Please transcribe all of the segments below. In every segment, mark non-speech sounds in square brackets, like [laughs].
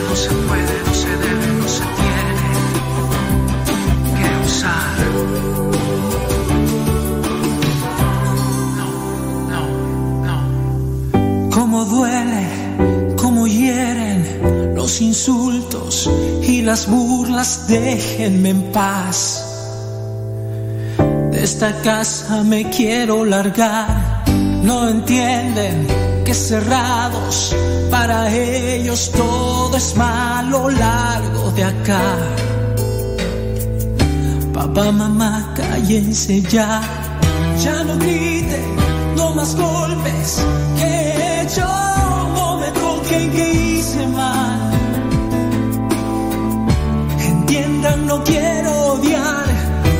no se puede, no se debe, no se tiene que usar. No, no, no. Cómo duele, cómo hieren los insultos y las burlas, déjenme en paz. De esta casa me quiero largar, no entienden cerrados para ellos todo es malo largo de acá. Papá, mamá, cállense ya, ya no griten, no más golpes que he hecho, no me toquen que hice mal. Entiendan, no quiero odiar,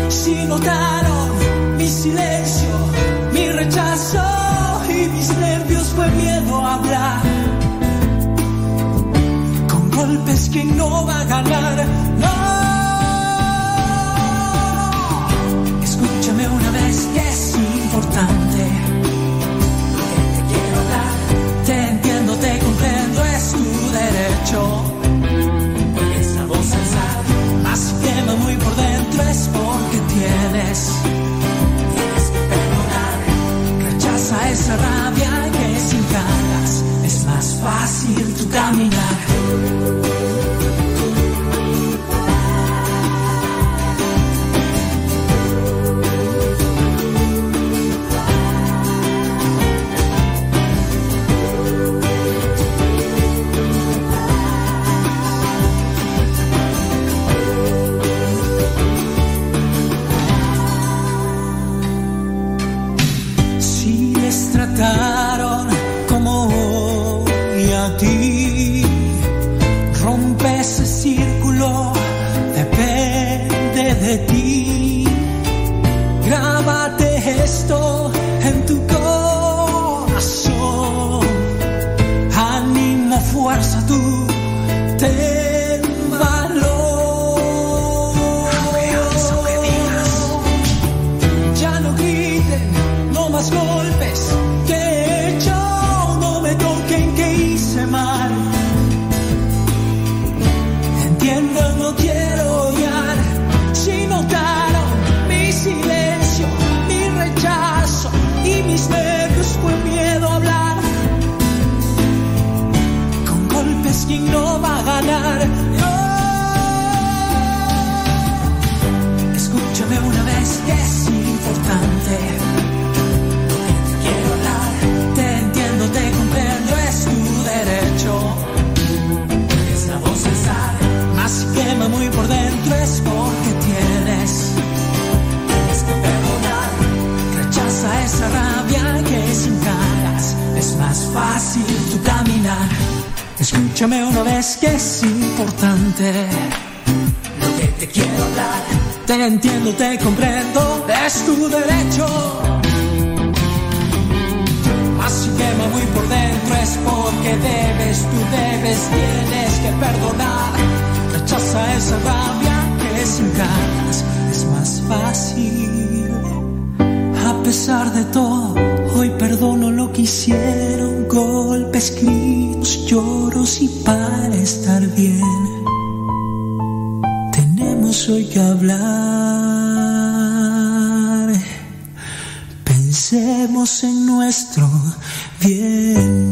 si notaron mi silencio, mi rechazo fue miedo a hablar. Con golpes que no va a ganar, no. Escúchame una vez que es importante. Que te quiero hablar, te entiendo, te comprendo, es tu derecho. Esa voz alzada más quema muy por dentro es porque tienes, tienes que perdonar. Rechaza esa rabia fácil tu caminar. Pesar de todo, hoy perdono lo que hicieron, golpes, gritos, lloros y para estar bien tenemos hoy que hablar. Pensemos en nuestro bien.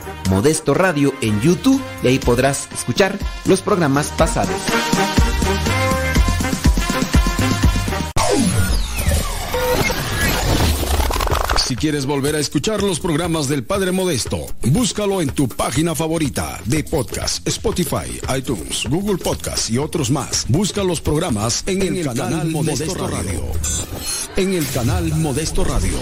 Modesto Radio en YouTube y ahí podrás escuchar los programas pasados. Si quieres volver a escuchar los programas del Padre Modesto, búscalo en tu página favorita de podcast, Spotify, iTunes, Google Podcast y otros más. Busca los programas en, el, canal, Modesto, Radio. En el canal Modesto Radio.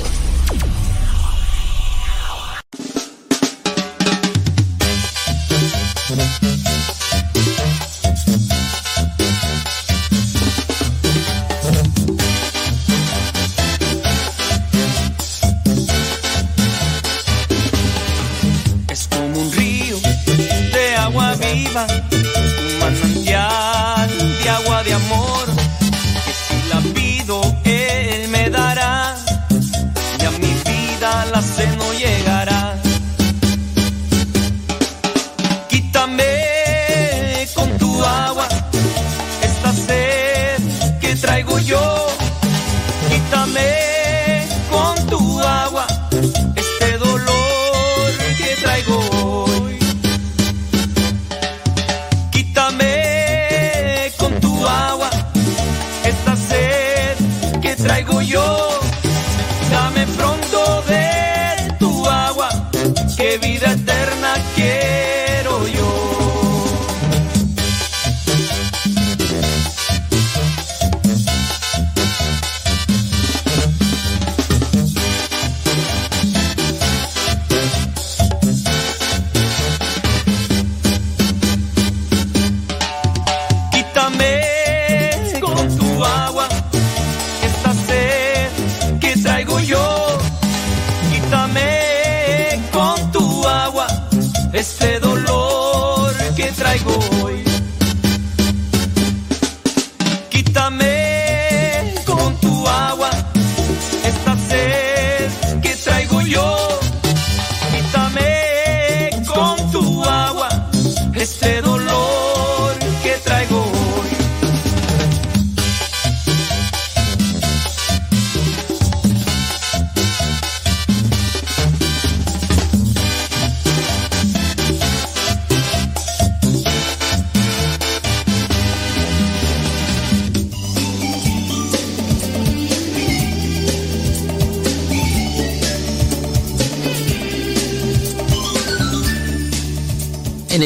It's little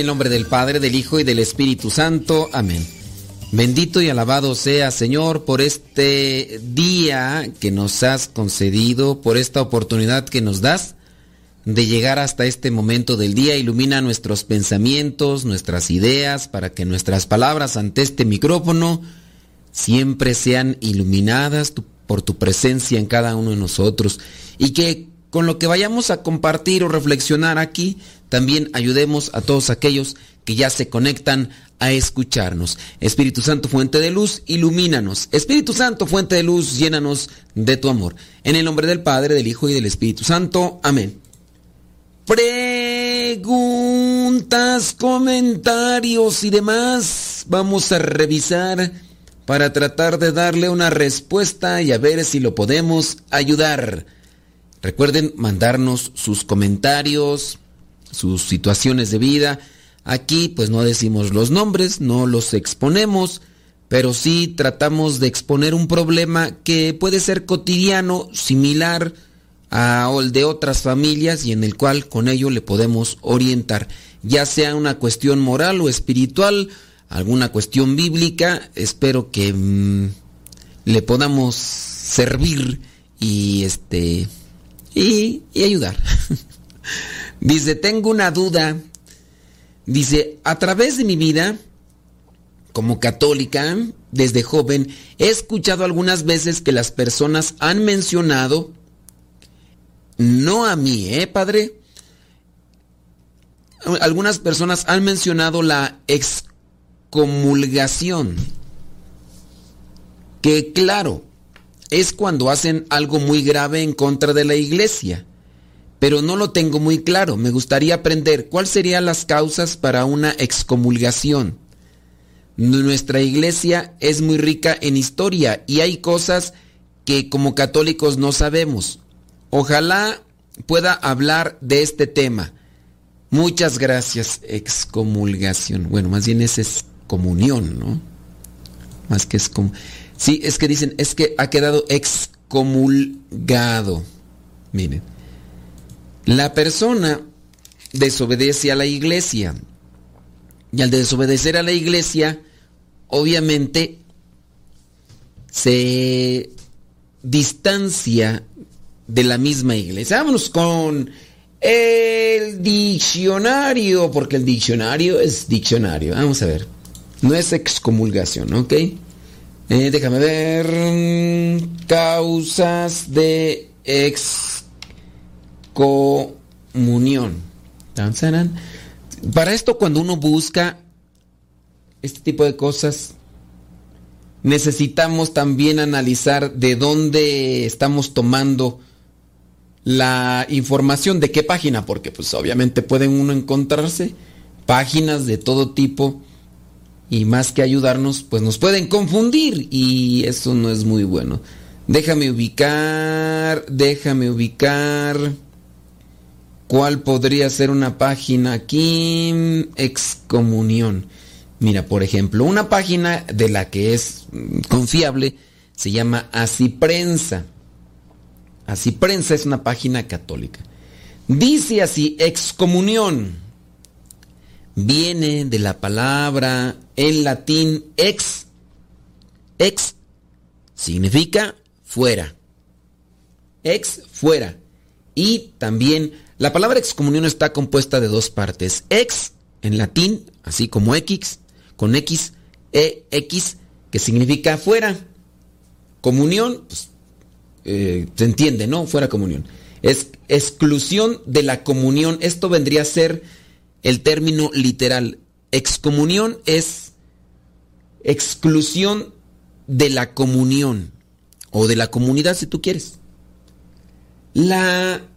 del Padre, del Hijo y del Espíritu Santo. Amén. Bendito y alabado sea, Señor, por este día que nos has concedido, por esta oportunidad que nos das de llegar hasta este momento del día. Ilumina nuestros pensamientos, nuestras ideas, para que nuestras palabras ante este micrófono siempre sean iluminadas por tu presencia en cada uno de nosotros y que con lo que vayamos a compartir o reflexionar aquí, también ayudemos a todos aquellos que ya se conectan a escucharnos. Espíritu Santo, fuente de luz, ilumínanos. Espíritu Santo, fuente de luz, llénanos de tu amor. En el nombre del Padre, del Hijo y del Espíritu Santo. Amén. Preguntas, comentarios y demás vamos a revisar para tratar de darle una respuesta y a ver si lo podemos ayudar. Recuerden mandarnos sus comentarios, sus situaciones de vida. Aquí pues no decimos los nombres, no los exponemos, pero sí tratamos de exponer un problema que puede ser cotidiano, similar al de otras familias y en el cual con ello le podemos orientar, ya sea una cuestión moral o espiritual, alguna cuestión bíblica, espero que mm, le podamos servir y este y, ayudar. [laughs] Dice, tengo una duda. Dice, a través de mi vida, como católica, desde joven, he escuchado algunas veces que las personas han mencionado, no a mí, ¿eh, padre? Algunas personas han mencionado la excomulgación. Que claro, es cuando hacen algo muy grave en contra de la iglesia. Pero no lo tengo muy claro. Me gustaría aprender cuáles serían las causas para una excomulgación. Nuestra iglesia es muy rica en historia y hay cosas que como católicos no sabemos. Ojalá pueda hablar de este tema. Muchas gracias, excomulgación. Bueno, más bien es excomunión, ¿no? Más que es como... Sí, es que dicen, es que ha quedado excomulgado. Miren, la persona desobedece a la iglesia. Y al desobedecer a la iglesia, obviamente se distancia de la misma iglesia. Vámonos con el diccionario, porque el diccionario es diccionario. Vamos a ver. No es excomulgación, ¿ok? Eh, déjame ver. Mm, causas de excomunión. Para esto, cuando uno busca este tipo de cosas, necesitamos también analizar de dónde estamos tomando la información, de qué página, porque pues obviamente pueden uno encontrarse páginas de todo tipo y más que ayudarnos, pues nos pueden confundir y eso no es muy bueno. Déjame ubicar, déjame ubicar. ¿Cuál podría ser una página aquí? Excomunión. Mira, por ejemplo, una página de la que es confiable se llama Así Prensa. Así Prensa es una página católica. Dice así, excomunión. Viene de la palabra en latín ex. Ex significa fuera. Ex fuera. Y también la palabra excomunión está compuesta de dos partes. Ex en latín, así como X, con X, E, X, que significa fuera. Comunión, pues, eh, se entiende, ¿no? Fuera comunión. Es exclusión de la comunión. Esto vendría a ser el término literal. Excomunión es exclusión de la comunión o de la comunidad si tú quieres. La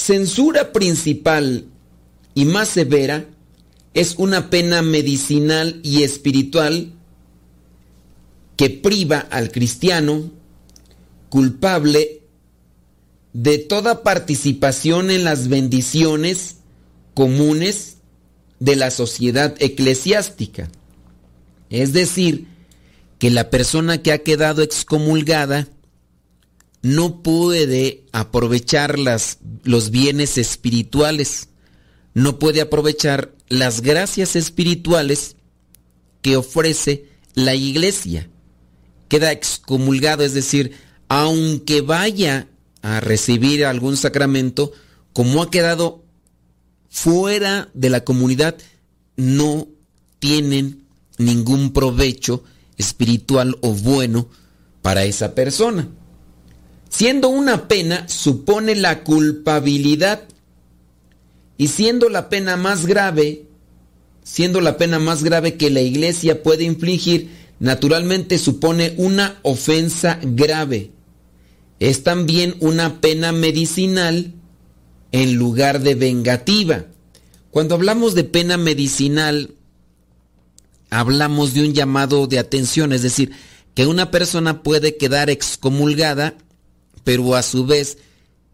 censura principal y más severa es una pena medicinal y espiritual que priva al cristiano culpable de toda participación en las bendiciones comunes de la sociedad eclesiástica. Es decir, que la persona que ha quedado excomulgada no puede aprovechar las, los bienes espirituales, no puede aprovechar las gracias espirituales que ofrece la iglesia. Queda excomulgado, es decir, aunque vaya a recibir algún sacramento, como ha quedado fuera de la comunidad, no tienen ningún provecho espiritual o bueno para esa persona. Siendo una pena, supone la culpabilidad y siendo la pena más grave, siendo la pena más grave que la iglesia puede infligir, naturalmente supone una ofensa grave. Es también una pena medicinal en lugar de vengativa. Cuando hablamos de pena medicinal, hablamos de un llamado de atención, es decir, que una persona puede quedar excomulgada, pero a su vez,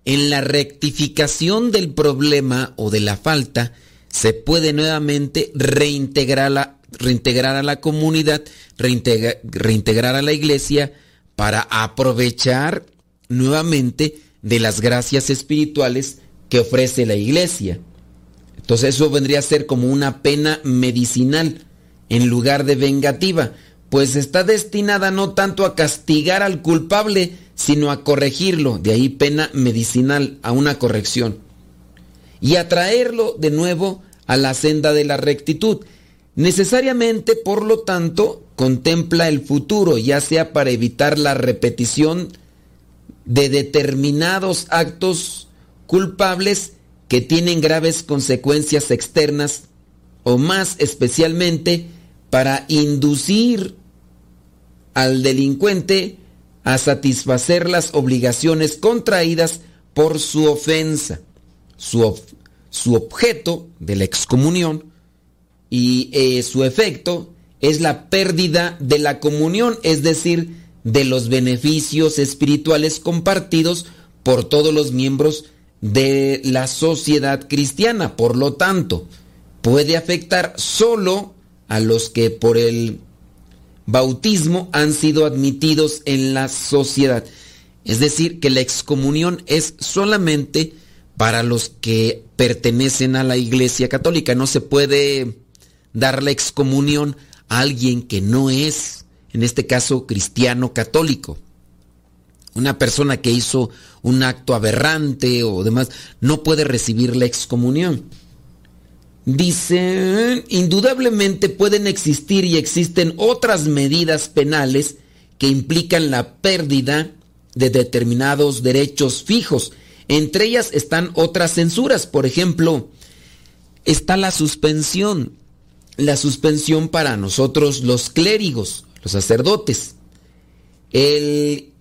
en la rectificación del problema o de la falta, se puede nuevamente reintegrar, reintegrar a la comunidad, reintegrar a la iglesia para aprovechar nuevamente de las gracias espirituales que ofrece la iglesia. Entonces eso vendría a ser como una pena medicinal en lugar de vengativa, pues está destinada no tanto a castigar al culpable, sino a corregirlo, de ahí pena medicinal, a una corrección, y a traerlo de nuevo a la senda de la rectitud. Necesariamente, por lo tanto, contempla el futuro, ya sea para evitar la repetición de determinados actos culpables que tienen graves consecuencias externas o más especialmente para inducir al delincuente a satisfacer las obligaciones contraídas por su ofensa. Su, su objeto de la excomunión y eh, su efecto es la pérdida de la comunión, es decir, de los beneficios espirituales compartidos por todos los miembros de la sociedad cristiana. Por lo tanto, puede afectar solo a los que por el bautismo han sido admitidos en la sociedad. Es decir, que la excomunión es solamente para los que pertenecen a la Iglesia Católica. No se puede dar la excomunión a alguien que no es, en este caso, cristiano católico. Una persona que hizo un acto aberrante o demás no puede recibir la excomunión. Dice, indudablemente pueden existir y existen otras medidas penales que implican la pérdida de determinados derechos fijos. Entre ellas están otras censuras. Por ejemplo, está la suspensión. La suspensión para nosotros los clérigos, los sacerdotes. El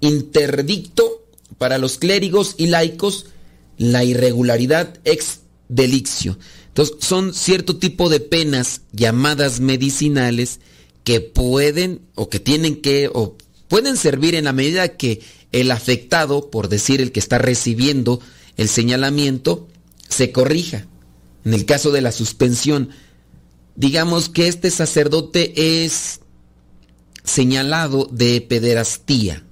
interdicto para los clérigos y laicos, la irregularidad ex deliccio. Entonces, son cierto tipo de penas llamadas medicinales que pueden o que tienen que o pueden servir en la medida que el afectado, por decir el que está recibiendo el señalamiento, se corrija. En el caso de la suspensión, digamos que este sacerdote es señalado de pederastía.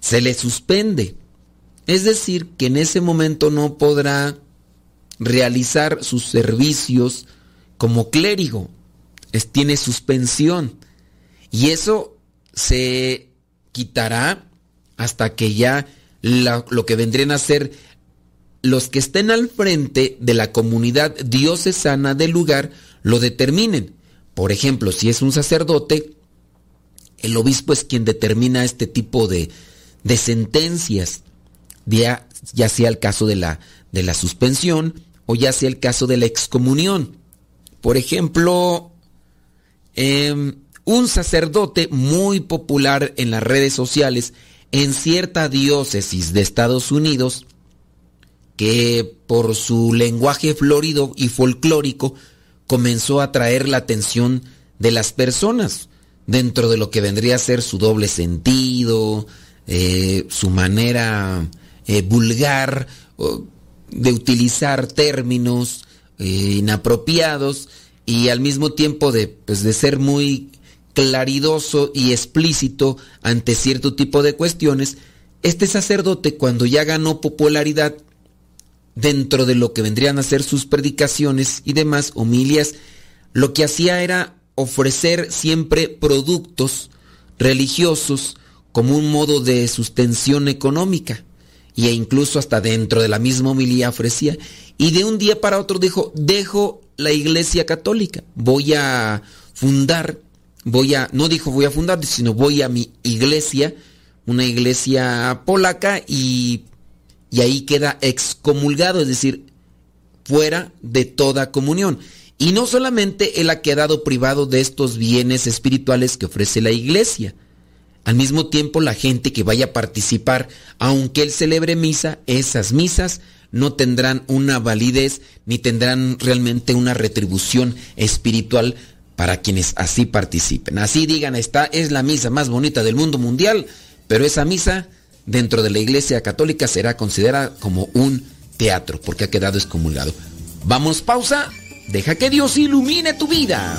Se le suspende. Es decir, que en ese momento no podrá realizar sus servicios como clérigo. tiene suspensión. Y eso se quitará hasta que ya lo que vendrían a ser los que estén al frente de la comunidad diocesana del lugar lo determinen. Por ejemplo, si es un sacerdote, el obispo es quien determina este tipo de, de sentencias, ya, ya, sea el caso de la, de la suspensión o ya sea el caso de la excomunión. Por ejemplo, em, un sacerdote muy popular en las redes sociales en cierta diócesis de Estados Unidos, que por su lenguaje florido y folclórico comenzó a atraer la atención de las personas dentro de lo que vendría a ser su doble sentido, eh, su manera eh, vulgar de utilizar términos eh, inapropiados y al mismo tiempo de, pues, de ser muy claridoso y explícito ante cierto tipo de cuestiones, este sacerdote cuando ya ganó popularidad dentro de lo que vendrían a ser sus predicaciones y demás homilias, lo que hacía era ofrecer siempre productos religiosos como un modo de sustención económica e incluso hasta dentro de la misma homilía ofrecía. Y de un día para otro dijo, dejo la iglesia católica, voy a fundar, voy a, no dijo voy a fundar, sino voy a mi iglesia, una iglesia polaca y, y ahí queda excomulgado, es decir, fuera de toda comunión. Y no solamente él ha quedado privado de estos bienes espirituales que ofrece la iglesia, al mismo tiempo, la gente que vaya a participar, aunque él celebre misa, esas misas no tendrán una validez ni tendrán realmente una retribución espiritual para quienes así participen. Así digan, esta es la misa más bonita del mundo mundial, pero esa misa dentro de la Iglesia Católica será considerada como un teatro porque ha quedado excomulgado. Vamos, pausa, deja que Dios ilumine tu vida.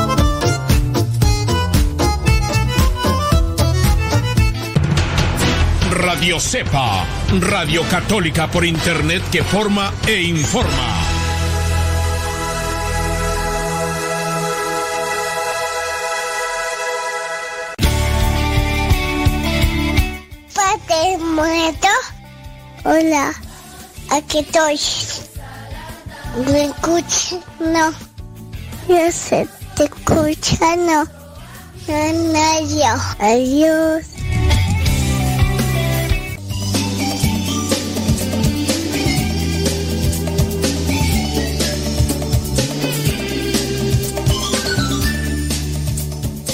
Radio Cepa, Radio Católica por Internet que forma e informa. Padre muerto. Hola, aquí estoy. ¿Me escucha? No. Yo se te escucha, no. No, no, yo. Adiós.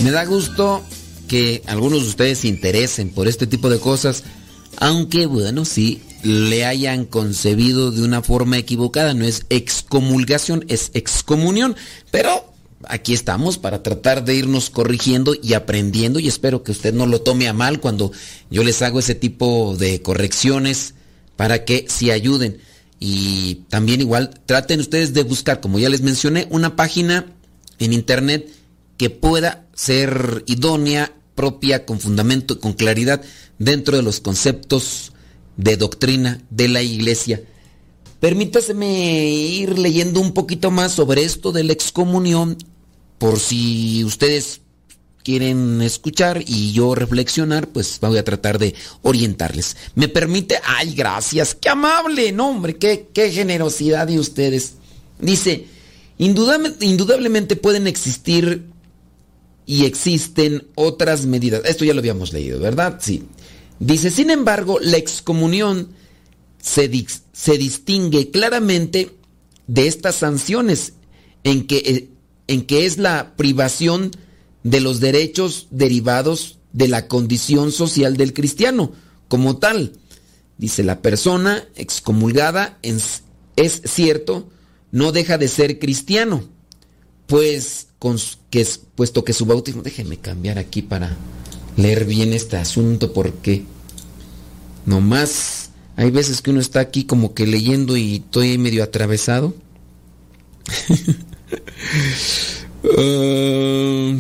Me da gusto que algunos de ustedes se interesen por este tipo de cosas, aunque bueno, sí, le hayan concebido de una forma equivocada, no es excomulgación, es excomunión, pero aquí estamos para tratar de irnos corrigiendo y aprendiendo y espero que usted no lo tome a mal cuando yo les hago ese tipo de correcciones para que sí ayuden. Y también igual traten ustedes de buscar, como ya les mencioné, una página en internet que pueda ser idónea, propia, con fundamento, con claridad dentro de los conceptos de doctrina de la iglesia. Permítaseme ir leyendo un poquito más sobre esto de la excomunión, por si ustedes quieren escuchar y yo reflexionar, pues voy a tratar de orientarles. ¿Me permite? Ay, gracias, qué amable, no hombre, qué, qué generosidad de ustedes. Dice, indudablemente pueden existir y existen otras medidas. Esto ya lo habíamos leído, ¿verdad? Sí. Dice, sin embargo, la excomunión se, distingue claramente de estas sanciones en que, eh, en que es la privación de los derechos derivados de la condición social del cristiano como tal. Dice, la persona excomulgada es, es cierto, no deja de ser cristiano, pues que, puesto que su bautismo, déjenme cambiar aquí para leer bien este asunto porque nomás hay veces que uno está aquí como que leyendo y estoy medio atravesado. [laughs] Ah.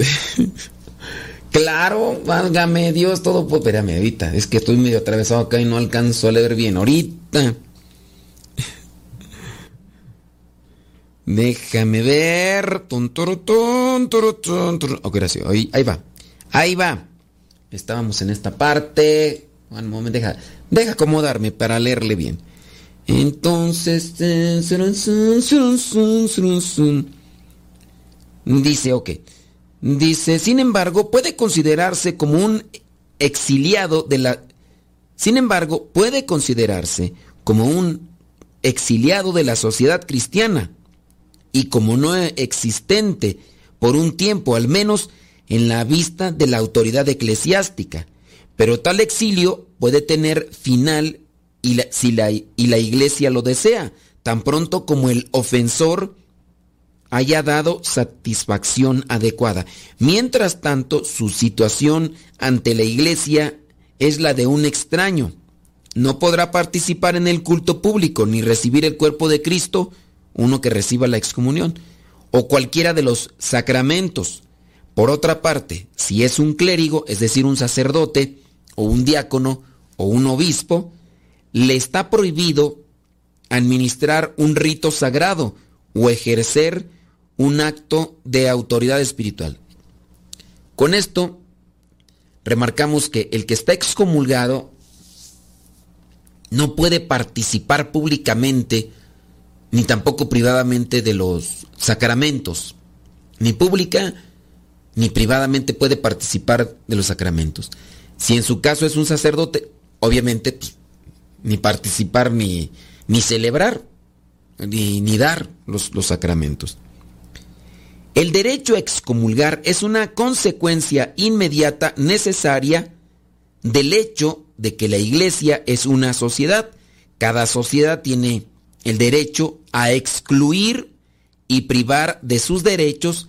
[laughs] claro, válgame Dios, todo. Pues, espérame, ahorita. Es que estoy medio atravesado acá y no alcanzo a leer bien. Ahorita. Déjame ver. Ok, gracias. Ahí, va. Ahí va. Estábamos en esta parte. Un momento, deja, deja acomodarme para leerle bien. Entonces. Dice, ok. Dice, sin embargo, puede considerarse como un exiliado de la. Sin embargo, puede considerarse como un exiliado de la sociedad cristiana y como no existente por un tiempo al menos en la vista de la autoridad eclesiástica. Pero tal exilio puede tener final y la, si la, y la iglesia lo desea, tan pronto como el ofensor haya dado satisfacción adecuada. Mientras tanto, su situación ante la iglesia es la de un extraño. No podrá participar en el culto público ni recibir el cuerpo de Cristo uno que reciba la excomunión, o cualquiera de los sacramentos. Por otra parte, si es un clérigo, es decir, un sacerdote, o un diácono, o un obispo, le está prohibido administrar un rito sagrado o ejercer un acto de autoridad espiritual. Con esto, remarcamos que el que está excomulgado no puede participar públicamente ni tampoco privadamente de los sacramentos. Ni pública ni privadamente puede participar de los sacramentos. Si en su caso es un sacerdote, obviamente pues, ni participar ni, ni celebrar, ni, ni dar los, los sacramentos. El derecho a excomulgar es una consecuencia inmediata necesaria del hecho de que la iglesia es una sociedad. Cada sociedad tiene el derecho a excluir y privar de sus derechos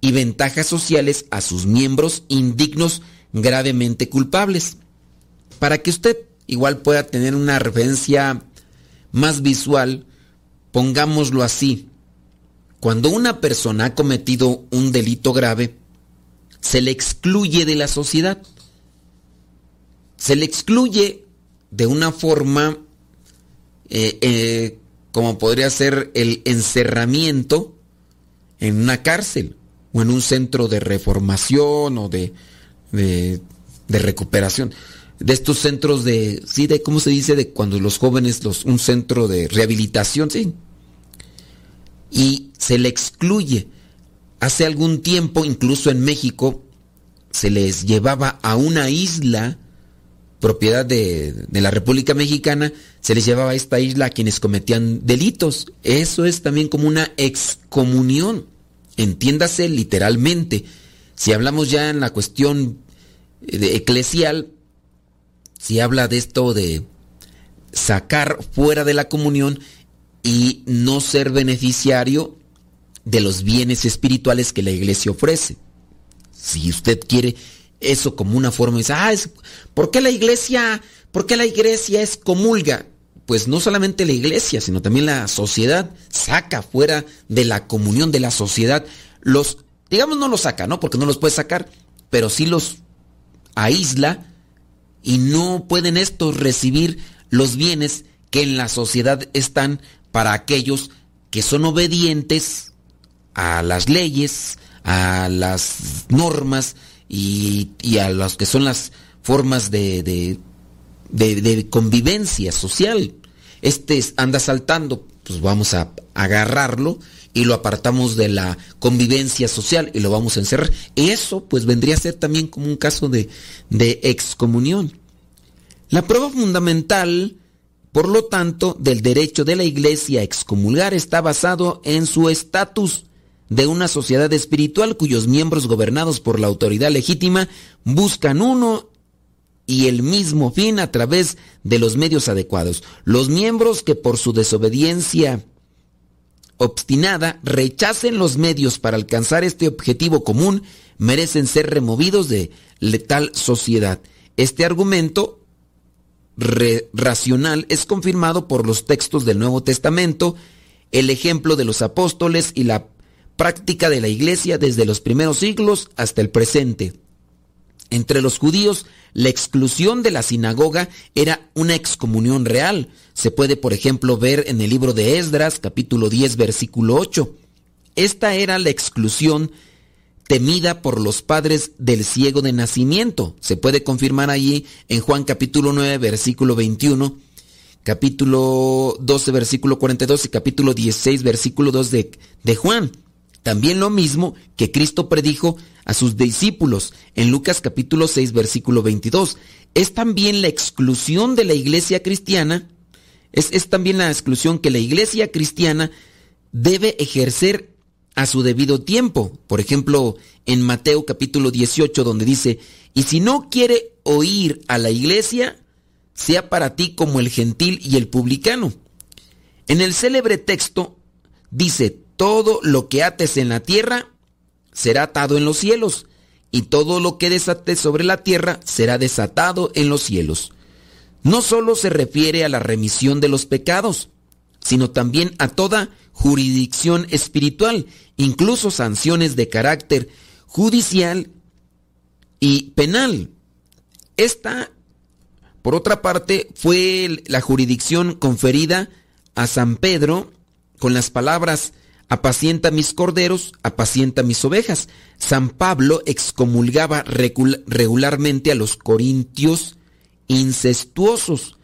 y ventajas sociales a sus miembros indignos gravemente culpables. Para que usted igual pueda tener una referencia más visual, pongámoslo así. Cuando una persona ha cometido un delito grave, se le excluye de la sociedad. Se le excluye de una forma eh, eh, como podría ser el encerramiento en una cárcel o en un centro de reformación o de, de, recuperación. de estos centros de, sí, de, ¿cómo se dice? De cuando los jóvenes, los, un centro de rehabilitación, sí. Y se le excluye. Hace algún tiempo, incluso en México, se les llevaba a una isla, propiedad de, la República Mexicana, se les llevaba a esta isla a quienes cometían delitos. Eso es también como una excomunión. Entiéndase literalmente. Si hablamos ya en la cuestión de eclesial, si habla de esto de sacar fuera de la comunión y no ser beneficiario de los bienes espirituales que la iglesia ofrece. Si usted quiere eso como una forma de decir, ah, ¿por qué la iglesia, por qué la iglesia es comulga? Pues no solamente la iglesia, sino también la sociedad saca fuera de la comunión de la sociedad los, digamos no los saca, ¿no? Porque no los puede sacar, pero sí los aísla y no pueden estos recibir los bienes que en la sociedad están para aquellos que son obedientes a las leyes, a las normas y, a las que son las formas de, de, convivencia social. Este anda saltando, pues vamos a agarrarlo y lo apartamos de la convivencia social y lo vamos a encerrar. Eso pues vendría a ser también como un caso de, de excomunión. La prueba fundamental, por lo tanto, del derecho de la iglesia a excomulgar está basado en su estatus de una sociedad espiritual cuyos miembros gobernados por la autoridad legítima buscan uno y el mismo fin a través de los medios adecuados. Los miembros que por su desobediencia obstinada rechacen los medios para alcanzar este objetivo común merecen ser removidos de tal sociedad. Este argumento racional es confirmado por los textos del Nuevo Testamento, el ejemplo de los apóstoles y la práctica de la iglesia desde los primeros siglos hasta el presente. Entre los judíos, la exclusión de la sinagoga era una excomunión real. Se puede, por ejemplo, ver en el libro de Esdras, capítulo 10, versículo 8. Esta era la exclusión temida por los padres del ciego de nacimiento. Se puede confirmar allí en Juan capítulo 9, versículo 21, capítulo 12, versículo 42 y capítulo 16, versículo 2 de, de Juan. También lo mismo que Cristo predijo a sus discípulos en Lucas capítulo 6 versículo 22. Es también la exclusión de la iglesia cristiana, es, es también la exclusión que la iglesia cristiana debe ejercer a su debido tiempo. Por ejemplo, en Mateo capítulo 18 donde dice, y si no quiere oír a la iglesia, sea para ti como el gentil y el publicano. En el célebre texto dice, todo lo que ates en la tierra será atado en los cielos, y todo lo que desates sobre la tierra será desatado en los cielos. No solo se refiere a la remisión de los pecados, sino también a toda jurisdicción espiritual, incluso sanciones de carácter judicial y penal. Esta, por otra parte, fue la jurisdicción conferida a San Pedro con las palabras apacienta mis corderos, apacienta mis ovejas. San Pablo excomulgaba regularmente a los corintios incestuosos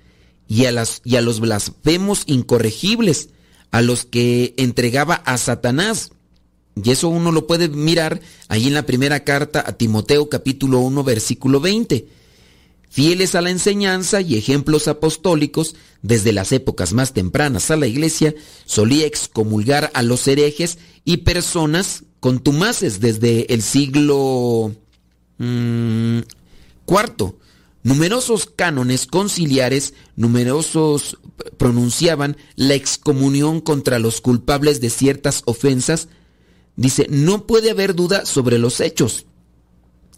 y a, los blasfemos incorregibles, a los que entregaba a Satanás. Y eso uno lo puede mirar ahí en la primera carta a Timoteo capítulo 1 versículo 20 fieles a la enseñanza y ejemplos apostólicos, desde las épocas más tempranas a la iglesia, solía excomulgar a los herejes y personas contumaces desde el siglo IV. Mm, numerosos cánones conciliares, numerosos pronunciaban la excomunión contra los culpables de ciertas ofensas. Dice, no puede haber duda sobre los hechos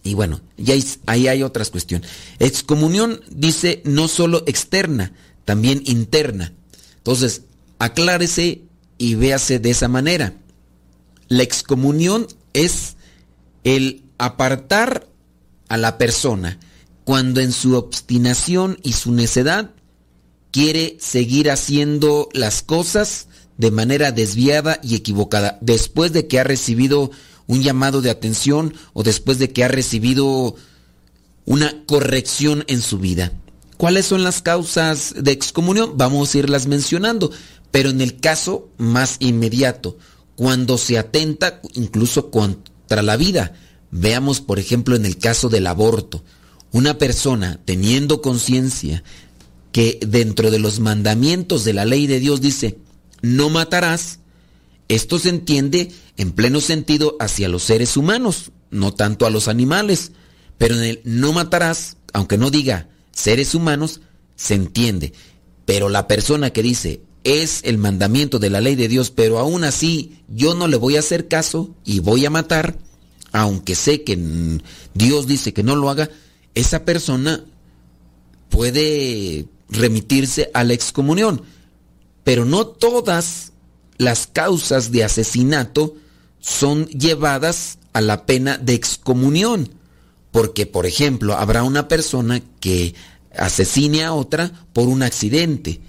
y bueno, ya ahí hay otras cuestiones. Excomunión dice no solo externa, también interna. Entonces, aclárese y véase de esa manera. La excomunión es el apartar a la persona cuando en su obstinación y su necedad quiere seguir haciendo las cosas de manera desviada y equivocada, después de que ha recibido un llamado de atención o después de que ha recibido una corrección en su vida. ¿Cuáles son las causas de excomunión? Vamos a irlas mencionando, pero en el caso más inmediato, cuando se atenta incluso contra la vida. Veamos, por ejemplo, en el caso del aborto. Una persona teniendo conciencia que dentro de los mandamientos de la ley de Dios dice, no matarás, esto se entiende en pleno sentido hacia los seres humanos, no tanto a los animales, pero en el no matarás, aunque no diga seres humanos, se entiende. Pero la persona que dice, es el mandamiento de la ley de Dios, pero aún así yo no le voy a hacer caso y voy a matar, aunque sé que Dios dice que no lo haga, esa persona puede remitirse a la excomunión. Pero no todas las causas de asesinato son llevadas a la pena de excomunión. Porque, por ejemplo, habrá una persona que asesine a otra por un accidente.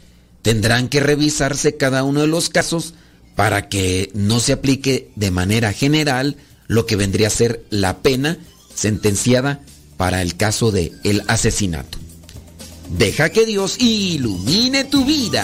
Tendrán que revisarse cada uno de los casos para que no se aplique de manera general lo que vendría a ser la pena sentenciada para el caso de el asesinato. Deja que Dios ilumine tu vida.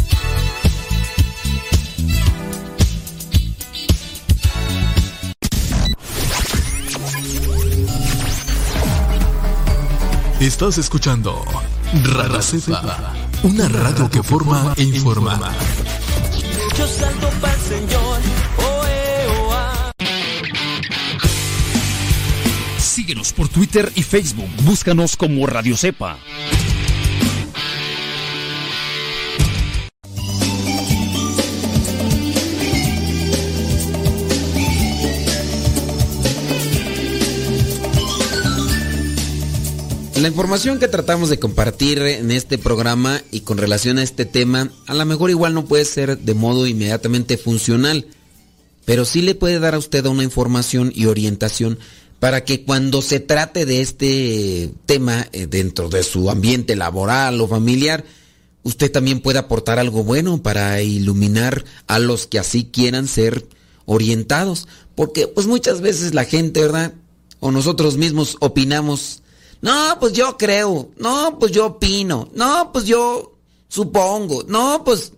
Estás escuchando Radio Cepa, una radio que forma e informa. Yo salto para Señor, Síguenos por Twitter y Facebook. Búscanos como Radio Cepa. La información que tratamos de compartir en este programa y con relación a este tema, a lo mejor igual no puede ser de modo inmediatamente funcional, pero sí le puede dar a usted una información y orientación para que cuando se trate de este tema eh, dentro de su ambiente laboral o familiar, usted también pueda aportar algo bueno para iluminar a los que así quieran ser orientados, porque pues muchas veces la gente, ¿verdad? O nosotros mismos opinamos no, pues yo creo. No, pues yo opino. No, pues yo supongo. No, pues...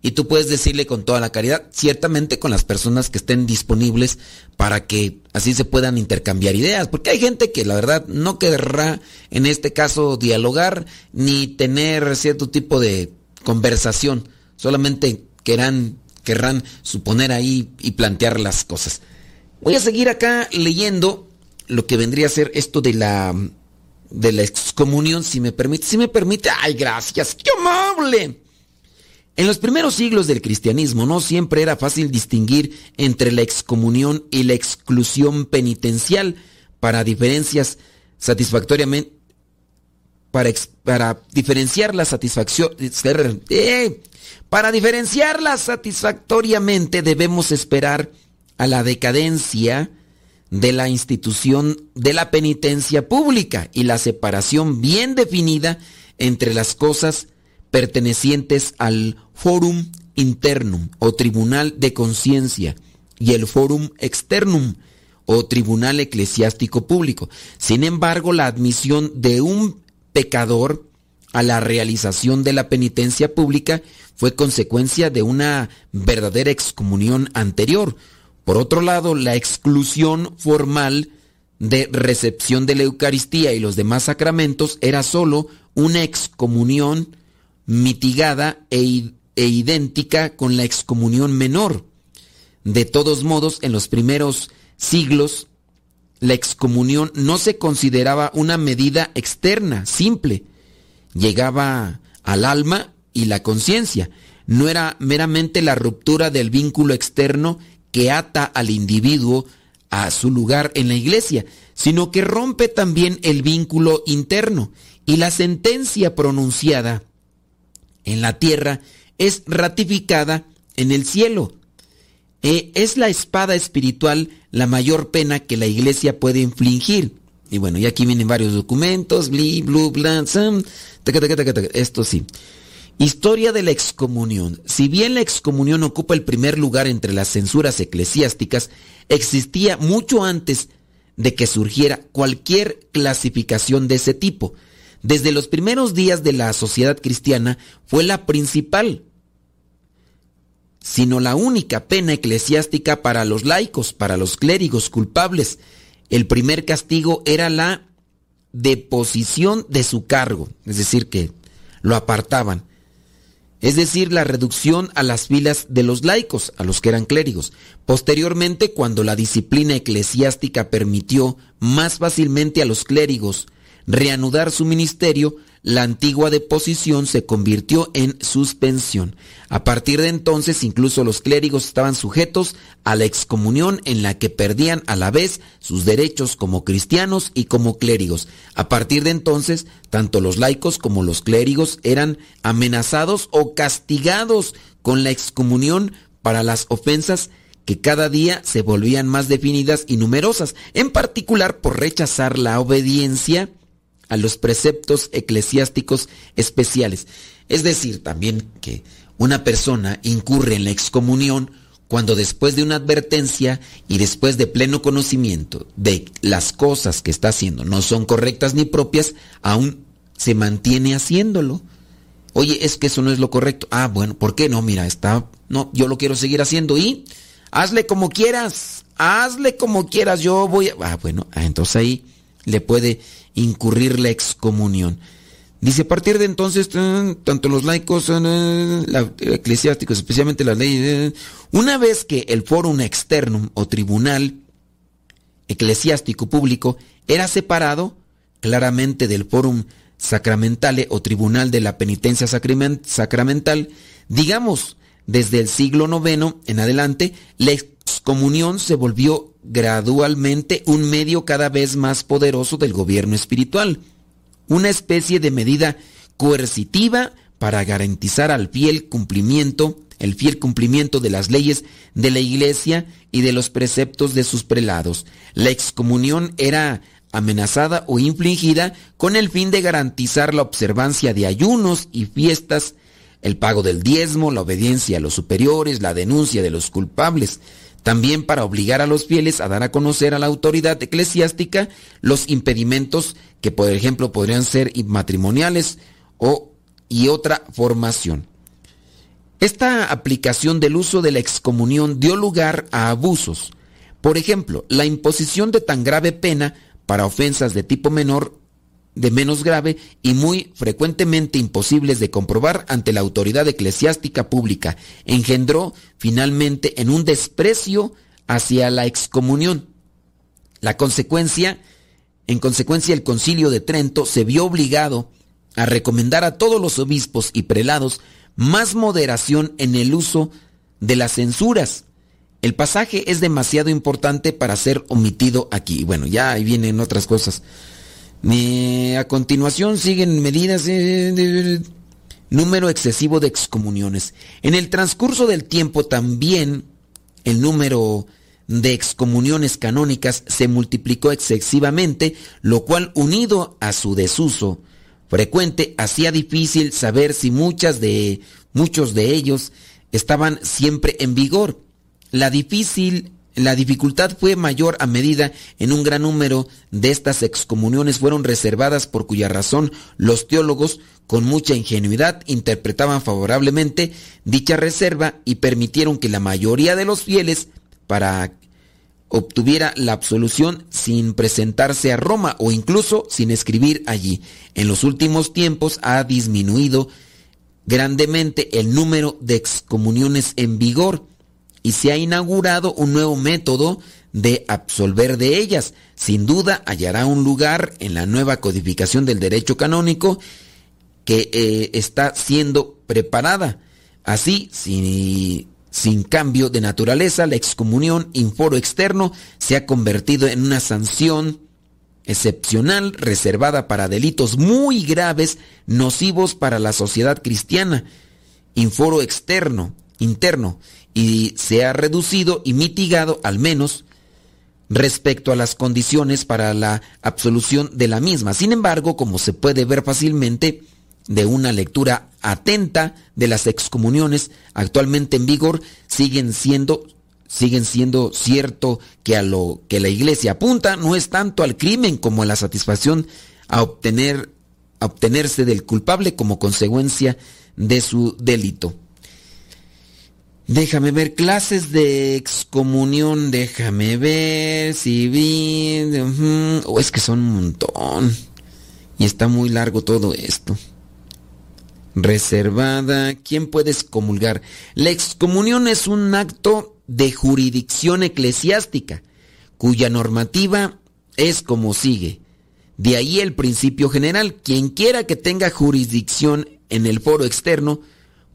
Y tú puedes decirle con toda la caridad, ciertamente con las personas que estén disponibles para que así se puedan intercambiar ideas. Porque hay gente que la verdad no querrá en este caso dialogar ni tener cierto tipo de conversación. Solamente querrán, querrán suponer ahí y plantear las cosas. Voy a seguir acá leyendo lo que vendría a ser esto de la de la excomunión, si me permite. Si me permite, ay, gracias, qué amable. En los primeros siglos del cristianismo no siempre era fácil distinguir entre la excomunión y la exclusión penitencial para diferencias satisfactoriamente para, para diferenciar la satisfacción eh, para diferenciarla satisfactoriamente debemos esperar a la decadencia de la institución de la penitencia pública y la separación bien definida entre las cosas pertenecientes al forum internum o tribunal de conciencia y el forum externum o tribunal eclesiástico público. Sin embargo, la admisión de un pecador a la realización de la penitencia pública fue consecuencia de una verdadera excomunión anterior, por otro lado, la exclusión formal de recepción de la Eucaristía y los demás sacramentos era sólo una excomunión mitigada e, e, idéntica con la excomunión menor. De todos modos, en los primeros siglos, la excomunión no se consideraba una medida externa, simple. Llegaba al alma y la conciencia. No era meramente la ruptura del vínculo externo que ata al individuo a su lugar en la iglesia, sino que rompe también el vínculo interno y la sentencia pronunciada en la tierra es ratificada en el cielo. E es la espada espiritual la mayor pena que la iglesia puede infligir. Y bueno, y aquí vienen varios documentos, bli, blu, bla, esto sí. Historia de la excomunión. Si bien la excomunión ocupa el primer lugar entre las censuras eclesiásticas, existía mucho antes de que surgiera cualquier clasificación de ese tipo. Desde los primeros días de la sociedad cristiana fue la principal, sino la única pena eclesiástica para los laicos, para los clérigos culpables. El primer castigo era la deposición de su cargo, es decir, que lo apartaban es decir, la reducción a las filas de los laicos, a los que eran clérigos. Posteriormente, cuando la disciplina eclesiástica permitió más fácilmente a los clérigos reanudar su ministerio, la antigua deposición se convirtió en suspensión. A partir de entonces, incluso los clérigos estaban sujetos a la excomunión en la que perdían a la vez sus derechos como cristianos y como clérigos. A partir de entonces, tanto los laicos como los clérigos eran amenazados o castigados con la excomunión para las ofensas que cada día se volvían más definidas y numerosas, en particular por rechazar la obediencia a los preceptos eclesiásticos especiales. Es decir, también que una persona incurre en la excomunión cuando después de una advertencia y después de pleno conocimiento de las cosas que está haciendo no son correctas ni propias, aún se mantiene haciéndolo. Oye, es que eso no es lo correcto. Ah, bueno, ¿por qué no? Mira, está, no, yo lo quiero seguir haciendo y hazle como quieras, hazle como quieras, yo voy a... Ah, bueno, ah, entonces ahí le puede incurrir la excomunión. Dice, a partir de entonces, tanto los laicos, los eclesiásticos, especialmente las leyes, una vez que el fórum externo o tribunal eclesiástico público era separado claramente del fórum sacramentale o tribunal de la penitencia sacramental, digamos, desde el siglo IX en adelante, la excomunión se volvió gradualmente un medio cada vez más poderoso del gobierno espiritual, una especie de medida coercitiva para garantizar al fiel cumplimiento, el fiel cumplimiento de las leyes de la iglesia y de los preceptos de sus prelados. La excomunión era amenazada o infligida con el fin de garantizar la observancia de ayunos y fiestas, el pago del diezmo, la obediencia a los superiores, la denuncia de los culpables, también para obligar a los fieles a dar a conocer a la autoridad eclesiástica los impedimentos que, por ejemplo, podrían ser matrimoniales o, y otra formación. Esta aplicación del uso de la excomunión dio lugar a abusos. Por ejemplo, la imposición de tan grave pena para ofensas de tipo menor de menos grave y muy frecuentemente imposibles de comprobar ante la autoridad eclesiástica pública, engendró finalmente en un desprecio hacia la excomunión. La consecuencia, en consecuencia el concilio de Trento se vio obligado a recomendar a todos los obispos y prelados más moderación en el uso de las censuras. El pasaje es demasiado importante para ser omitido aquí. Bueno, ya ahí vienen otras cosas a continuación siguen medidas de, número excesivo de excomuniones. En el transcurso del tiempo también el número de excomuniones canónicas se multiplicó excesivamente, lo cual unido a su desuso frecuente hacía difícil saber si muchas de muchos de ellos estaban siempre en vigor. La difícil la dificultad fue mayor a medida en un gran número de estas excomuniones fueron reservadas por cuya razón los teólogos con mucha ingenuidad interpretaban favorablemente dicha reserva y permitieron que la mayoría de los fieles para obtuviera la absolución sin presentarse a Roma o incluso sin escribir allí. En los últimos tiempos ha disminuido grandemente el número de excomuniones en vigor y se ha inaugurado un nuevo método de absolver de ellas. Sin duda hallará un lugar en la nueva codificación del derecho canónico que eh, está siendo preparada. Así, sin, cambio de naturaleza, la excomunión foro externo se ha convertido en una sanción excepcional reservada para delitos muy graves, nocivos para la sociedad cristiana. Inforo externo, interno, y se ha reducido y mitigado al menos respecto a las condiciones para la absolución de la misma. Sin embargo, como se puede ver fácilmente de una lectura atenta de las excomuniones actualmente en vigor, siguen siendo siguen siendo cierto que a lo que la iglesia apunta no es tanto al crimen como a la satisfacción a obtener a obtenerse del culpable como consecuencia de su delito. Déjame ver clases de excomunión, déjame ver si vi, o es que son un montón y está muy largo todo esto. Reservada, ¿quién puede excomulgar? La excomunión es un acto de jurisdicción eclesiástica, cuya normativa es como sigue. De ahí el principio general, quien quiera que tenga jurisdicción en el foro externo,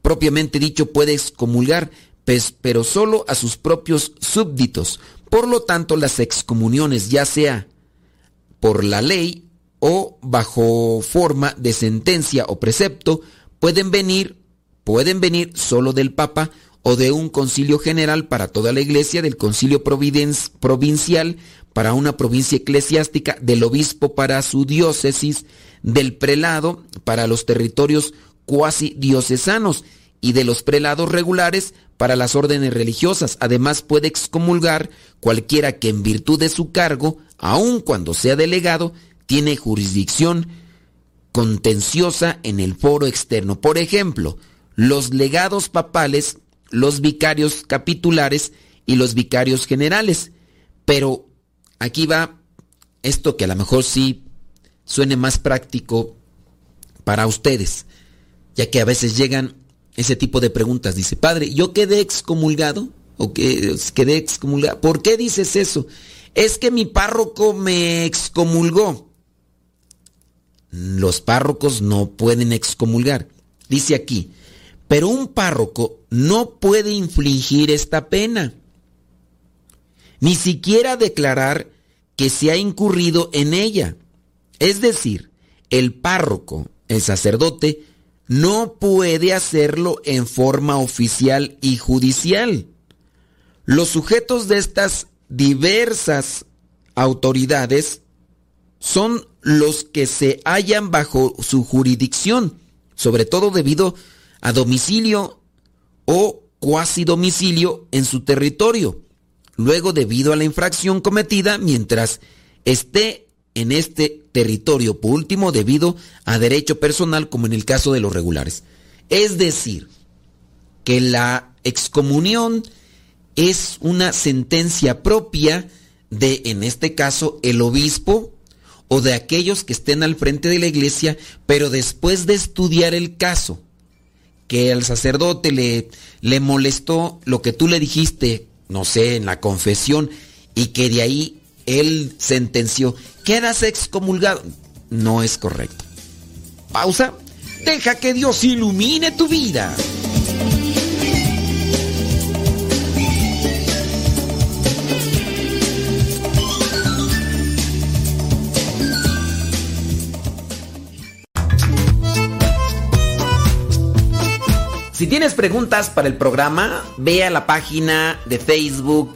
propiamente dicho, puede excomulgar, pues, pero solo a sus propios súbditos. Por lo tanto, las excomuniones, ya sea por la ley o bajo forma de sentencia o precepto, pueden venir, pueden venir solo del Papa o de un concilio general para toda la iglesia, del concilio provincial para una provincia eclesiástica, del obispo para su diócesis, del prelado para los territorios cuasi diocesanos y de los prelados regulares para las órdenes religiosas. Además puede excomulgar cualquiera que en virtud de su cargo, aun cuando sea delegado, tiene jurisdicción contenciosa en el foro externo. Por ejemplo, los legados papales, los vicarios capitulares y los vicarios generales. Pero aquí va esto que a lo mejor sí suene más práctico para ustedes, ya que a veces llegan ese tipo de preguntas. Dice, padre, ¿yo quedé excomulgado? ¿O que quedé excomulgado? ¿Por qué dices eso? Es que mi párroco me excomulgó. Los párrocos no pueden excomulgar. Dice aquí, pero un párroco no puede infligir esta pena, ni siquiera declarar que se ha incurrido en ella. Es decir, el párroco, el sacerdote, no puede hacerlo en forma oficial y judicial. Los sujetos de estas diversas autoridades son los que se hallan bajo su jurisdicción, sobre todo debido a domicilio o cuasi domicilio en su territorio, luego debido a la infracción cometida mientras esté en este territorio, por último debido a derecho personal como en el caso de los regulares. Es decir, que la excomunión es una sentencia propia de, en este caso, el obispo o de aquellos que estén al frente de la iglesia, pero después de estudiar el caso, que al sacerdote le, le molestó lo que tú le dijiste, no sé, en la confesión, y que de ahí él sentenció, quedas excomulgado. No es correcto. Pausa. Deja que Dios ilumine tu vida. Si tienes preguntas para el programa, ve a la página de Facebook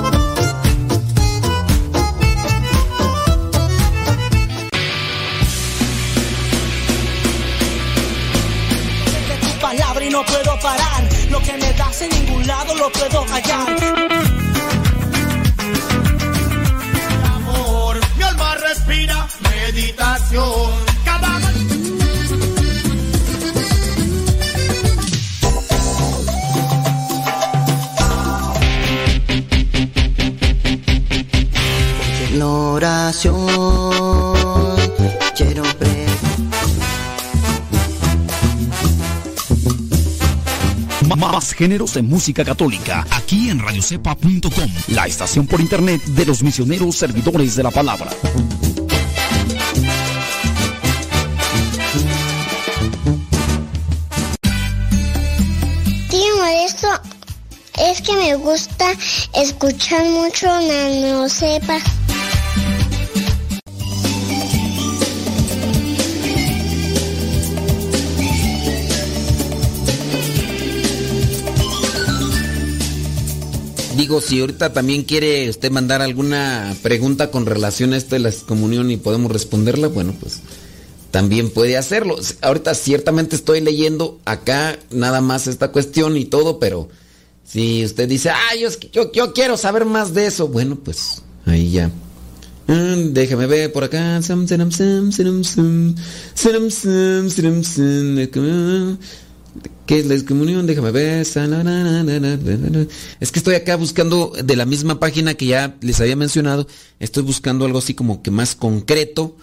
En ningún lado lo puedo hallar. Amor, mi alma respira meditación. Cada meditación. Más géneros de música católica aquí en radiocepa.com, la estación por internet de los misioneros servidores de la palabra. Tío esto es que me gusta escuchar mucho Nano Sepa. Digo, si ahorita también quiere usted mandar alguna pregunta con relación a esto de la comunión y podemos responderla, bueno, pues también puede hacerlo. Ahorita ciertamente estoy leyendo acá nada más esta cuestión y todo, pero si usted dice, ah, yo, yo, quiero saber más de eso, bueno, pues ahí ya. Mm, déjame ver por acá. ¿Qué es la excomunión? Déjame ver. Es que estoy acá buscando de la misma página que ya les había mencionado. Estoy buscando algo así como que más concreto.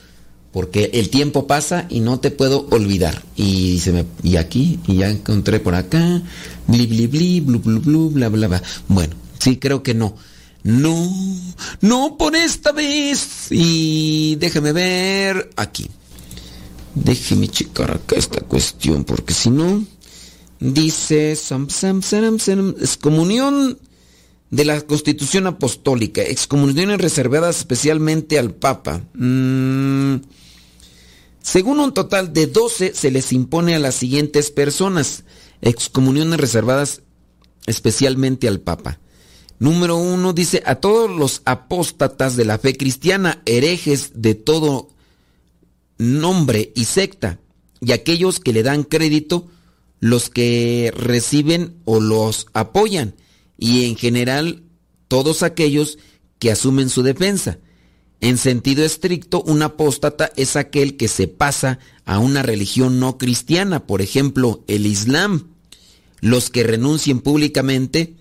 Porque el tiempo pasa y no te puedo olvidar. Y se me. Y aquí, y ya encontré por acá. Bli bli bli, blu blu blu, bla bla bla. Bueno, sí, creo que no. No, no por esta vez. Y déjame ver aquí. Déjeme checar acá esta cuestión, porque si no. Dice, excomunión de la Constitución Apostólica, excomuniones reservadas especialmente al Papa. Mm, según un total de 12 se les impone a las siguientes personas, excomuniones reservadas especialmente al Papa. Número uno dice a todos los apóstatas de la fe cristiana, herejes de todo nombre y secta, y aquellos que le dan crédito, los que reciben o los apoyan y en general todos aquellos que asumen su defensa. En sentido estricto, un apóstata es aquel que se pasa a una religión no cristiana, por ejemplo, el Islam. Los que renuncien públicamente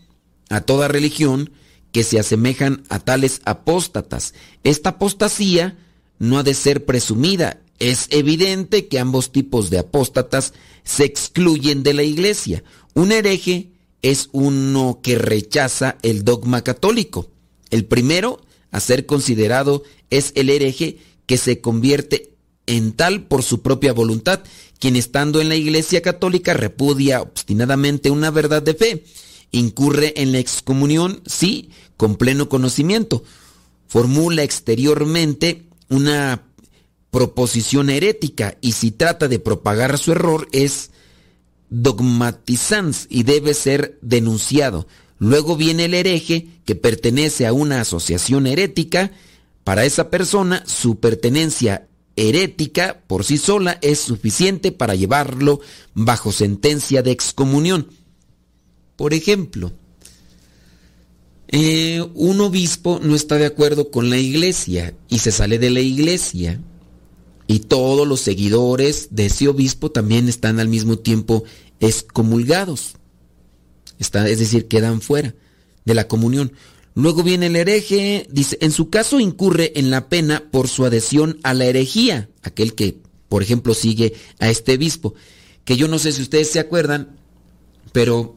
a toda religión que se asemejan a tales apóstatas. Esta apostasía no ha de ser presumida, es evidente que ambos tipos de apóstatas se excluyen de la iglesia. Un hereje es uno que rechaza el dogma católico. El primero a ser considerado es el hereje que se convierte en tal por su propia voluntad, quien estando en la iglesia católica repudia obstinadamente una verdad de fe. Incurre en la excomunión, sí, con pleno conocimiento. Formula exteriormente una proposición herética y si trata de propagar su error es dogmatizans y debe ser denunciado. Luego viene el hereje que pertenece a una asociación herética. Para esa persona su pertenencia herética por sí sola es suficiente para llevarlo bajo sentencia de excomunión. Por ejemplo, eh, un obispo no está de acuerdo con la iglesia y se sale de la iglesia y todos los seguidores de ese obispo también están al mismo tiempo excomulgados. Está, es decir, quedan fuera de la comunión. Luego viene el hereje, dice, en su caso incurre en la pena por su adhesión a la herejía, aquel que, por ejemplo, sigue a este obispo, que yo no sé si ustedes se acuerdan, pero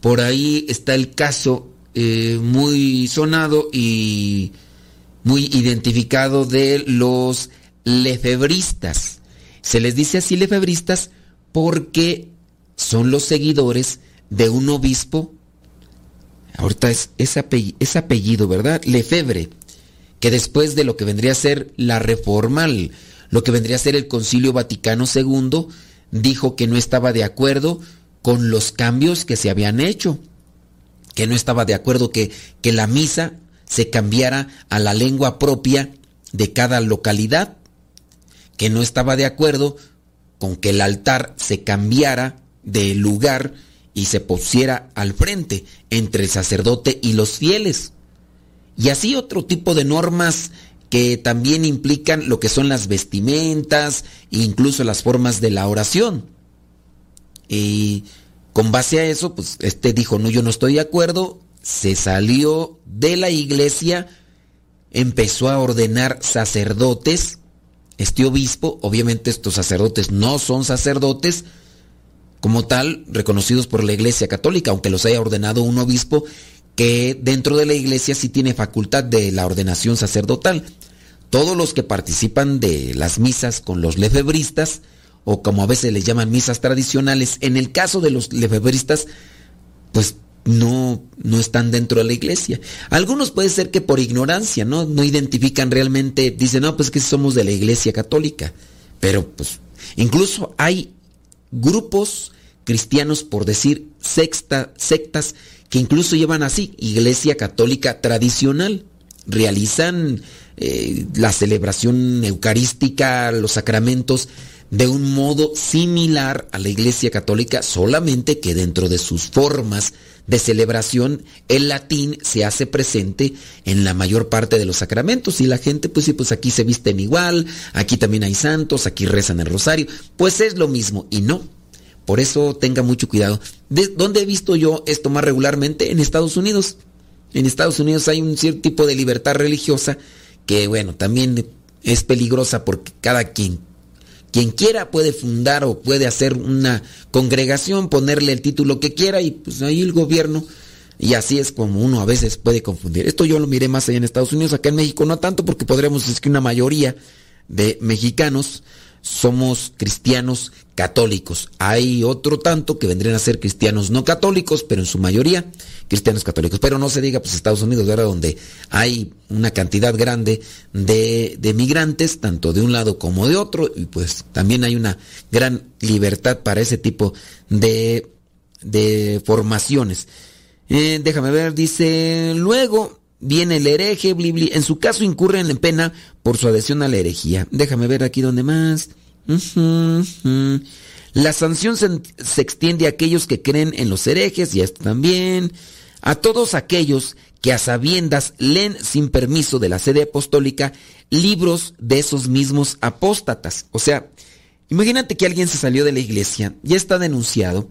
por ahí está el caso eh, muy sonado y muy identificado de los lefebristas. Se les dice así lefebristas porque son los seguidores de un obispo. Ahorita es ese apellido, ¿verdad? Lefebre, que después de lo que vendría a ser la reforma, lo que vendría a ser el Concilio Vaticano II, dijo que no estaba de acuerdo con los cambios que se habían hecho, que no estaba de acuerdo que, que la misa se cambiara a la lengua propia de cada localidad que no estaba de acuerdo con que el altar se cambiara de lugar y se pusiera al frente entre el sacerdote y los fieles. Y así otro tipo de normas que también implican lo que son las vestimentas incluso las formas de la oración. Y con base a eso, pues este dijo, no, yo no estoy de acuerdo, se salió de la iglesia empezó a ordenar sacerdotes. Este obispo, obviamente estos sacerdotes no son sacerdotes como tal reconocidos por la Iglesia Católica, aunque los haya ordenado un obispo que dentro de la Iglesia sí tiene facultad de la ordenación sacerdotal. Todos los que participan de las misas con los lefebristas, o como a veces les llaman misas tradicionales, en el caso de los lefebristas, pues no, no están dentro de la iglesia. Algunos puede ser que por ignorancia, ¿no? No identifican realmente, dicen, no, pues que somos de la iglesia católica. Pero pues, incluso hay grupos cristianos, por decir, sectas, que incluso llevan así, iglesia católica tradicional. Realizan eh, la celebración eucarística, los sacramentos, de un modo similar a la Iglesia Católica, solamente que dentro de sus formas de celebración el latín se hace presente en la mayor parte de los sacramentos y la gente pues sí, pues aquí se visten igual, aquí también hay santos, aquí rezan el rosario, pues es lo mismo y no. Por eso tenga mucho cuidado. ¿De ¿Dónde he visto yo esto más regularmente? En Estados Unidos. En Estados Unidos hay un cierto tipo de libertad religiosa que bueno, también es peligrosa porque cada quien quien quiera puede fundar o puede hacer una congregación, ponerle el título que quiera y pues ahí el gobierno. Y así es como uno a veces puede confundir. Esto yo lo miré más allá en Estados Unidos, acá en México no tanto porque podríamos decir que una mayoría de mexicanos somos cristianos católicos. Hay otro tanto que vendrían a ser cristianos no católicos, pero en su mayoría cristianos católicos. Pero no se diga, pues Estados Unidos, ¿verdad? Donde hay una cantidad grande de, de migrantes, tanto de un lado como de otro, y pues también hay una gran libertad para ese tipo de, de formaciones. Eh, déjame ver, dice, luego viene el hereje, en su caso incurren en pena por su adhesión a la herejía. Déjame ver aquí donde más. La sanción se, extiende a aquellos que creen en los herejes y esto también. A todos aquellos que a sabiendas leen sin permiso de la sede apostólica libros de esos mismos apóstatas. O sea, imagínate que alguien se salió de la iglesia, ya está denunciado,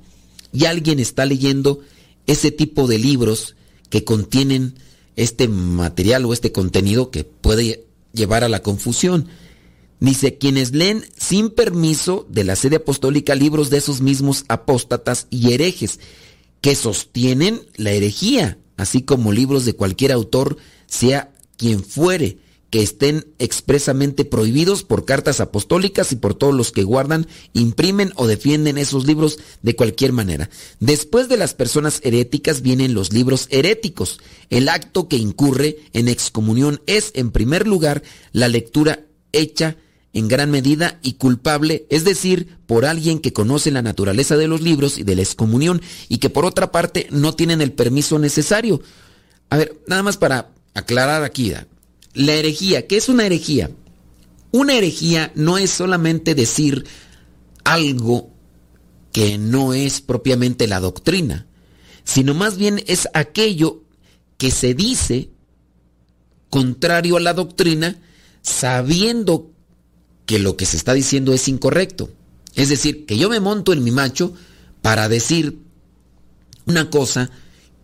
y alguien está leyendo ese tipo de libros que contienen este material o este contenido que puede llevar a la confusión. Dice, quienes leen sin permiso de la sede apostólica libros de esos mismos apóstatas y herejes, que sostienen la herejía, así como libros de cualquier autor, sea quien fuere, que estén expresamente prohibidos por cartas apostólicas y por todos los que guardan, imprimen o defienden esos libros de cualquier manera. Después de las personas heréticas vienen los libros heréticos. El acto que incurre en excomunión es, en primer lugar, la lectura hecha en gran medida y culpable, es decir, por alguien que conoce la naturaleza de los libros y de la excomunión y que por otra parte no tienen el permiso necesario. A ver, nada más para aclarar aquí, la herejía, ¿qué es una herejía? Una herejía no es solamente decir algo que no es propiamente la doctrina, sino más bien es aquello que se dice contrario a la doctrina, sabiendo que lo que se está diciendo es incorrecto. Es decir, que yo me monto en mi macho para decir una cosa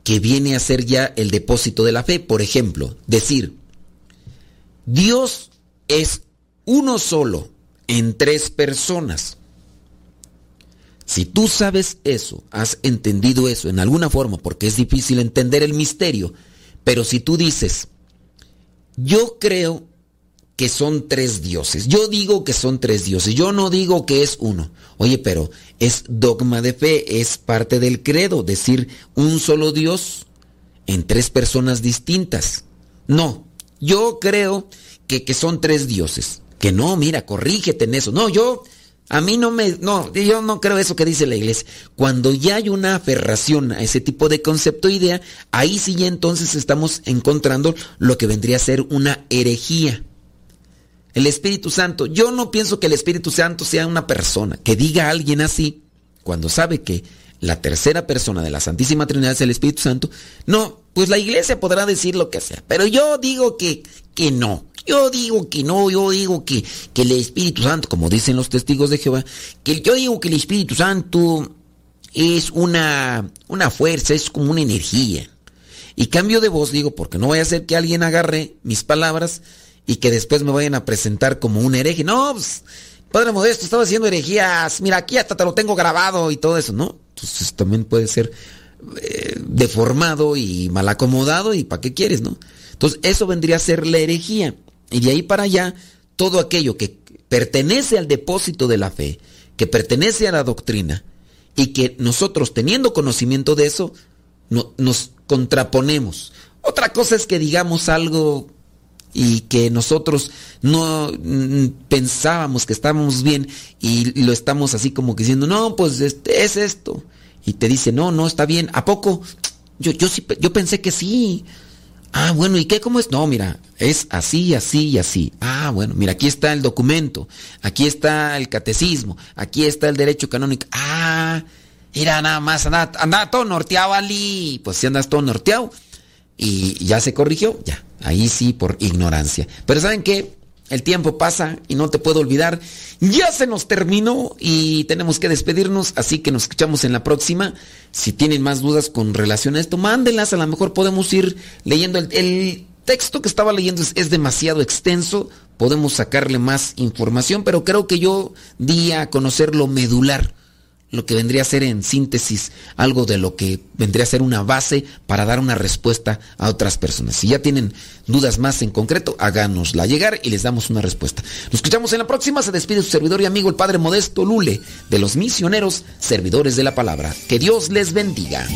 que viene a ser ya el depósito de la fe. Por ejemplo, decir, Dios es uno solo en tres personas. Si tú sabes eso, has entendido eso en alguna forma, porque es difícil entender el misterio, pero si tú dices, yo creo que son tres dioses, yo digo que son tres dioses, yo no digo que es uno. Oye, pero es dogma de fe, es parte del credo, decir un solo Dios en tres personas distintas. No, yo creo que, que son tres dioses. Que no, mira, corrígete en eso. No, yo, a mí no me, no, yo no creo eso que dice la iglesia. Cuando ya hay una aferración a ese tipo de concepto idea, ahí sí ya entonces estamos encontrando lo que vendría a ser una herejía. El Espíritu Santo, yo no pienso que el Espíritu Santo sea una persona. Que diga a alguien así, cuando sabe que la tercera persona de la Santísima Trinidad es el Espíritu Santo, no, pues la iglesia podrá decir lo que sea, pero yo digo que, que no. Yo digo que no, yo digo que, que el Espíritu Santo, como dicen los testigos de Jehová, que yo digo que el Espíritu Santo es una, una fuerza, es como una energía. Y cambio de voz, digo, porque no vaya a ser que alguien agarre mis palabras y que después me vayan a presentar como un hereje. No, pues, Padre Modesto, estaba haciendo herejías. Mira, aquí hasta te lo tengo grabado y todo eso, ¿no? Entonces también puede ser eh, deformado y mal acomodado y ¿para qué quieres, no? Entonces eso vendría a ser la herejía. Y de ahí para allá, todo aquello que pertenece al depósito de la fe, que pertenece a la doctrina, y que nosotros teniendo conocimiento de eso, no, nos contraponemos. Otra cosa es que digamos algo y que nosotros no mm, pensábamos que estábamos bien y lo estamos así como que diciendo, no, pues este, es esto. Y te dice, no, no, está bien. ¿A poco? Yo, yo, sí, yo pensé que sí. Ah, bueno, ¿y qué? ¿Cómo es? No, mira, es así, así y así. Ah, bueno, mira, aquí está el documento, aquí está el catecismo, aquí está el derecho canónico. Ah, mira, nada más, anda, todo norteado, Ali. Pues si andas todo norteado. Y ya se corrigió, ya. Ahí sí, por ignorancia. Pero ¿saben qué? El tiempo pasa y no te puedo olvidar. Ya se nos terminó y tenemos que despedirnos, así que nos escuchamos en la próxima. Si tienen más dudas con relación a esto, mándenlas. A lo mejor podemos ir leyendo. El, texto que estaba leyendo es, demasiado extenso. Podemos sacarle más información, pero creo que yo di a conocer lo medular lo que vendría a ser en síntesis algo de lo que vendría a ser una base para dar una respuesta a otras personas. Si ya tienen dudas más en concreto, háganosla llegar y les damos una respuesta. Nos escuchamos en la próxima. Se despide su servidor y amigo el Padre Modesto Lule de los misioneros servidores de la palabra. Que Dios les bendiga.